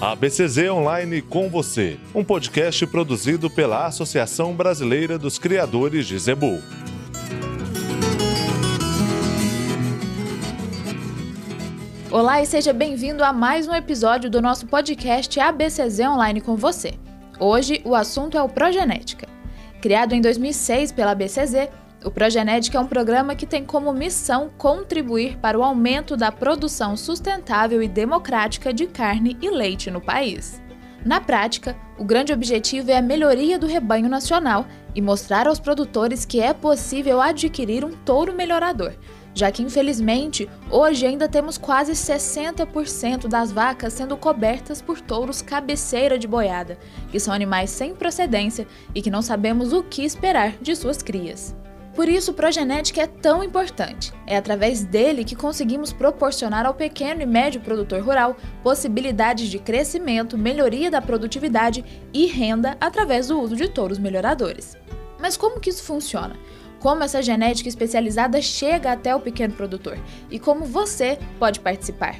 A BCZ Online com você, um podcast produzido pela Associação Brasileira dos Criadores de Zebu. Olá e seja bem-vindo a mais um episódio do nosso podcast ABCZ Online com você. Hoje o assunto é o Progenética. Criado em 2006 pela ABCZ, o Progenética é um programa que tem como missão contribuir para o aumento da produção sustentável e democrática de carne e leite no país. Na prática, o grande objetivo é a melhoria do rebanho nacional e mostrar aos produtores que é possível adquirir um touro melhorador, já que infelizmente hoje ainda temos quase 60% das vacas sendo cobertas por touros cabeceira de boiada, que são animais sem procedência e que não sabemos o que esperar de suas crias. Por isso, progenética é tão importante. É através dele que conseguimos proporcionar ao pequeno e médio produtor rural possibilidades de crescimento, melhoria da produtividade e renda através do uso de touros melhoradores. Mas como que isso funciona? Como essa genética especializada chega até o pequeno produtor e como você pode participar?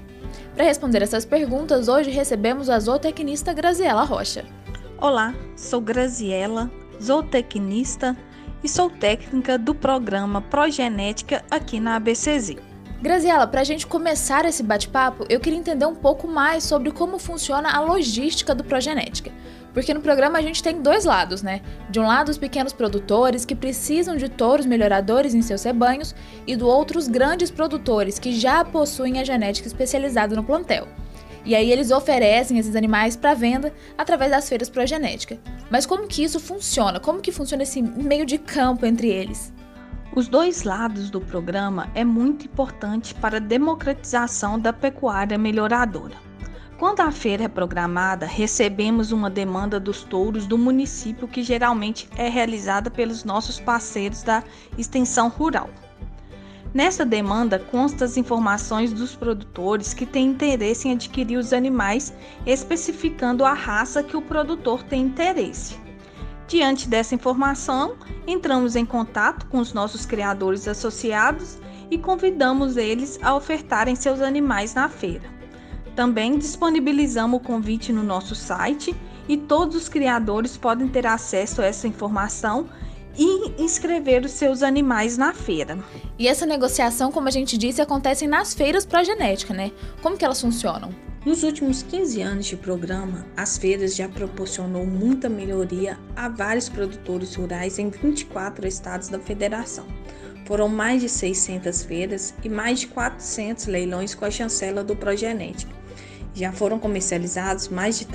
Para responder essas perguntas, hoje recebemos a zootecnista Graziela Rocha. Olá, sou Graziela, zootecnista e sou técnica do programa Progenética aqui na ABCZ. Graziela, para a gente começar esse bate-papo, eu queria entender um pouco mais sobre como funciona a logística do Progenética. Porque no programa a gente tem dois lados, né? De um lado, os pequenos produtores que precisam de touros melhoradores em seus rebanhos, e do outro, os grandes produtores que já possuem a genética especializada no plantel. E aí eles oferecem esses animais para venda através das feiras progenética. Mas como que isso funciona? Como que funciona esse meio de campo entre eles? Os dois lados do programa é muito importante para a democratização da pecuária melhoradora. Quando a feira é programada, recebemos uma demanda dos touros do município que geralmente é realizada pelos nossos parceiros da extensão rural. Nessa demanda constam as informações dos produtores que têm interesse em adquirir os animais, especificando a raça que o produtor tem interesse. Diante dessa informação, entramos em contato com os nossos criadores associados e convidamos eles a ofertarem seus animais na feira. Também disponibilizamos o convite no nosso site e todos os criadores podem ter acesso a essa informação e inscrever os seus animais na feira. E essa negociação, como a gente disse, acontece nas feiras genética, né? Como que elas funcionam? Nos últimos 15 anos de programa, as feiras já proporcionou muita melhoria a vários produtores rurais em 24 estados da federação. Foram mais de 600 feiras e mais de 400 leilões com a chancela do Progenética. Já foram comercializados mais de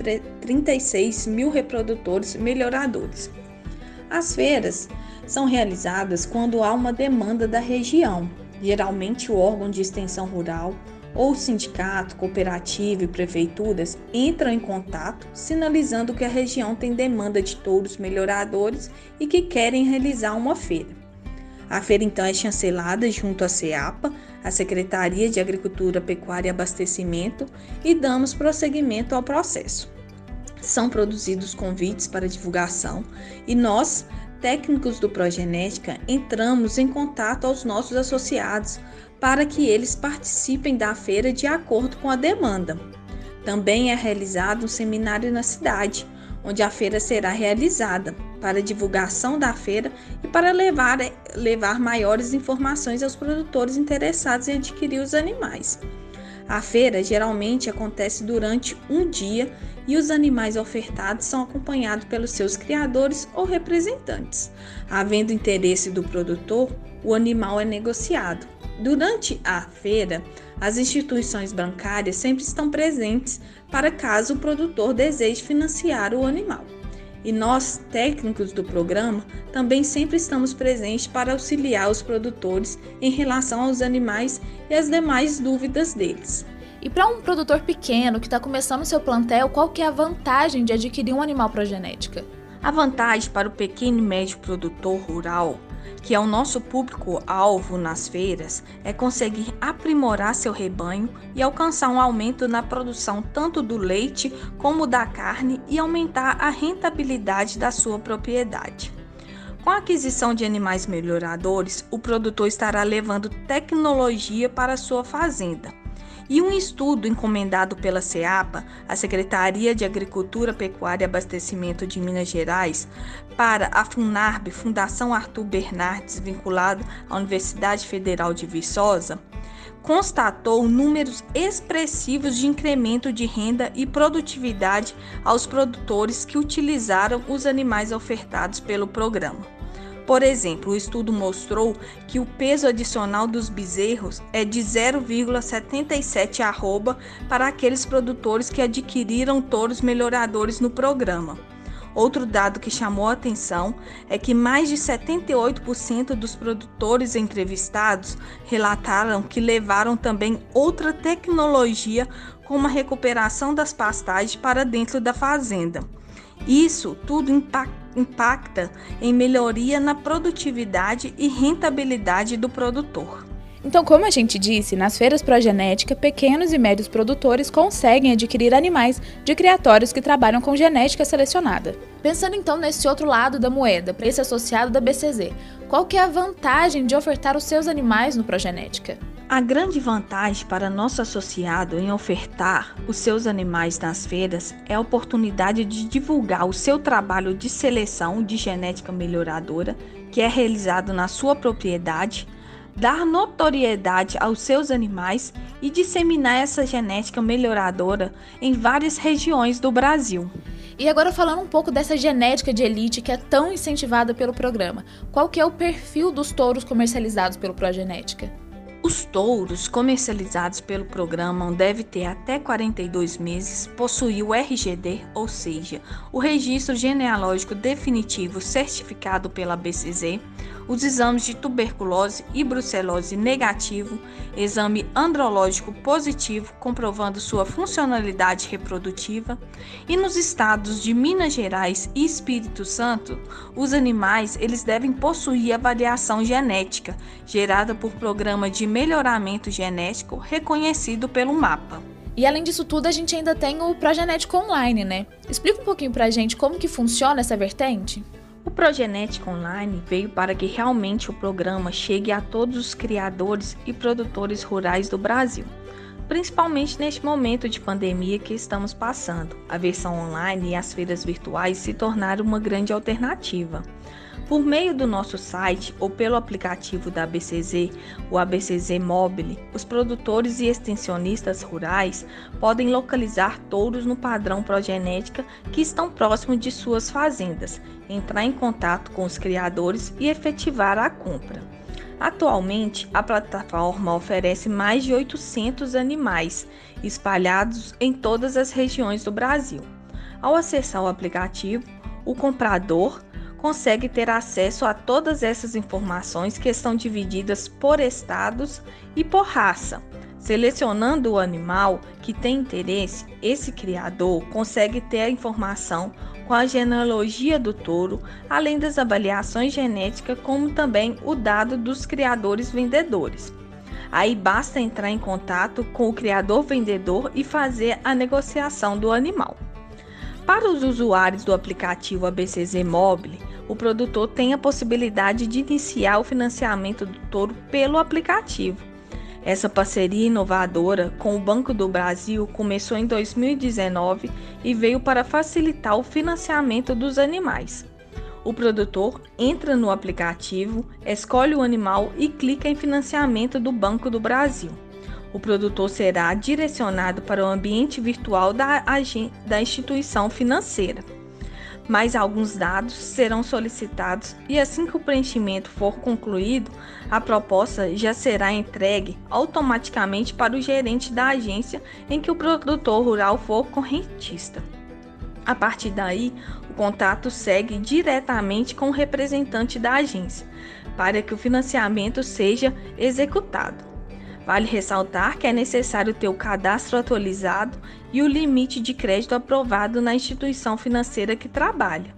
36 mil reprodutores melhoradores. As feiras são realizadas quando há uma demanda da região. Geralmente, o órgão de extensão rural ou sindicato, cooperativa e prefeituras entram em contato, sinalizando que a região tem demanda de touros melhoradores e que querem realizar uma feira. A feira então é chancelada junto à CEAPA, a Secretaria de Agricultura, Pecuária e Abastecimento, e damos prosseguimento ao processo são produzidos convites para divulgação e nós, técnicos do Progenética, entramos em contato aos nossos associados para que eles participem da feira de acordo com a demanda. Também é realizado um seminário na cidade, onde a feira será realizada para divulgação da feira e para levar, levar maiores informações aos produtores interessados em adquirir os animais. A feira geralmente acontece durante um dia e os animais ofertados são acompanhados pelos seus criadores ou representantes. Havendo interesse do produtor, o animal é negociado. Durante a feira, as instituições bancárias sempre estão presentes para caso o produtor deseje financiar o animal. E nós, técnicos do programa, também sempre estamos presentes para auxiliar os produtores em relação aos animais e as demais dúvidas deles. E para um produtor pequeno que está começando seu plantel, qual que é a vantagem de adquirir um animal progenética? A vantagem para o pequeno e médio produtor rural, que é o nosso público-alvo nas feiras, é conseguir aprimorar seu rebanho e alcançar um aumento na produção tanto do leite como da carne e aumentar a rentabilidade da sua propriedade. Com a aquisição de animais melhoradores, o produtor estará levando tecnologia para sua fazenda E um estudo encomendado pela SEAPA, a Secretaria de Agricultura, Pecuária e Abastecimento de Minas Gerais, para a FUNARB, Fundação Arthur Bernardes, vinculado à Universidade Federal de Viçosa, constatou números expressivos de incremento de renda e produtividade aos produtores que utilizaram os animais ofertados pelo programa. Por exemplo, o estudo mostrou que o peso adicional dos bezerros é de 0,77 arroba para aqueles produtores que adquiriram touros melhoradores no programa. Outro dado que chamou a atenção é que mais de 78% dos produtores entrevistados relataram que levaram também outra tecnologia como a recuperação das pastagens para dentro da fazenda. Isso tudo impacta em melhoria na produtividade e rentabilidade do produtor. Então, como a gente disse, nas feiras progenética, pequenos e médios produtores conseguem adquirir animais de criatórios que trabalham com genética selecionada. Pensando então nesse outro lado da moeda, para esse associado da BCZ, qual que é a vantagem de ofertar os seus animais no progenética? A grande vantagem para nosso associado em ofertar os seus animais nas feiras é a oportunidade de divulgar o seu trabalho de seleção de genética melhoradora, que é realizado na sua propriedade, dar notoriedade aos seus animais e disseminar essa genética melhoradora em várias regiões do Brasil. E agora falando um pouco dessa genética de elite que é tão incentivada pelo programa, qual que é o perfil dos touros comercializados pelo Progenética? Os touros comercializados pelo programa devem ter até 42 meses, possuir o RGD, ou seja, o Registro Genealógico Definitivo certificado pela BCZ, os exames de tuberculose e brucelose negativo, exame andrológico positivo comprovando sua funcionalidade reprodutiva, e nos estados de Minas Gerais e Espírito Santo, os animais eles devem possuir a variação genética gerada por programa de melhoramento genético reconhecido pelo MAPA. E além disso tudo, a gente ainda tem o Progenético Online, né? Explica um pouquinho pra gente como que funciona essa vertente? Progenética Online veio para que realmente o programa chegue a todos os criadores e produtores rurais do Brasil, principalmente neste momento de pandemia que estamos passando. A versão online e as feiras virtuais se tornaram uma grande alternativa. Por meio do nosso site ou pelo aplicativo da ABCZ, o ABCZ Mobile, os produtores e extensionistas rurais podem localizar touros no padrão progenética que estão próximos de suas fazendas, entrar em contato com os criadores e efetivar a compra. Atualmente, a plataforma oferece mais de 800 animais espalhados em todas as regiões do Brasil. Ao acessar o aplicativo, o comprador consegue ter acesso a todas essas informações que estão divididas por estados e por raça. Selecionando o animal que tem interesse, esse criador consegue ter a informação com a genealogia do touro, além das avaliações genéticas, como também o dado dos criadores vendedores. Aí basta entrar em contato com o criador vendedor e fazer a negociação do animal. Para os usuários do aplicativo ABCZ Mobile, o produtor tem a possibilidade de iniciar o financiamento do touro pelo aplicativo. Essa parceria inovadora com o Banco do Brasil começou em 2019 e veio para facilitar o financiamento dos animais. O produtor entra no aplicativo, escolhe o animal e clica em financiamento do Banco do Brasil. O produtor será direcionado para o ambiente virtual da, da instituição financeira mais alguns dados serão solicitados e assim que o preenchimento for concluído, a proposta já será entregue automaticamente para o gerente da agência em que o produtor rural for correntista. A partir daí, o contato segue diretamente com o representante da agência para que o financiamento seja executado. Vale ressaltar que é necessário ter o cadastro atualizado e o limite de crédito aprovado na instituição financeira que trabalha,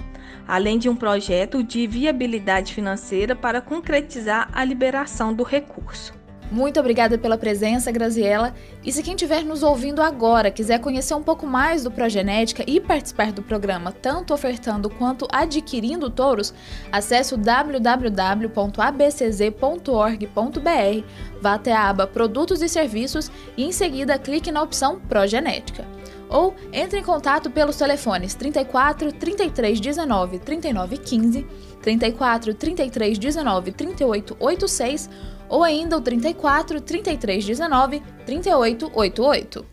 além de um projeto de viabilidade financeira para concretizar a liberação do recurso. Muito obrigada pela presença, Graziela. E se quem estiver nos ouvindo agora quiser conhecer um pouco mais do Progenética e participar do programa, tanto ofertando quanto adquirindo touros, acesse o www.abcz.org.br, vá até a aba Produtos e Serviços e em seguida clique na opção Progenética. Ou entre em contato pelos telefones 34 33 19 39 15, 34 33 19 38 86 ou ainda o 34 33 19 38 88.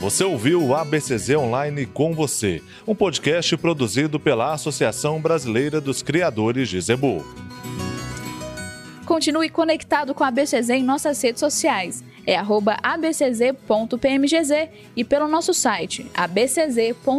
Você ouviu o ABCZ Online com você, um podcast produzido pela Associação Brasileira dos Criadores de Zebu. Continue conectado com a ABCZ em nossas redes sociais. É abcz.pmgz e pelo nosso site abcz.org.br.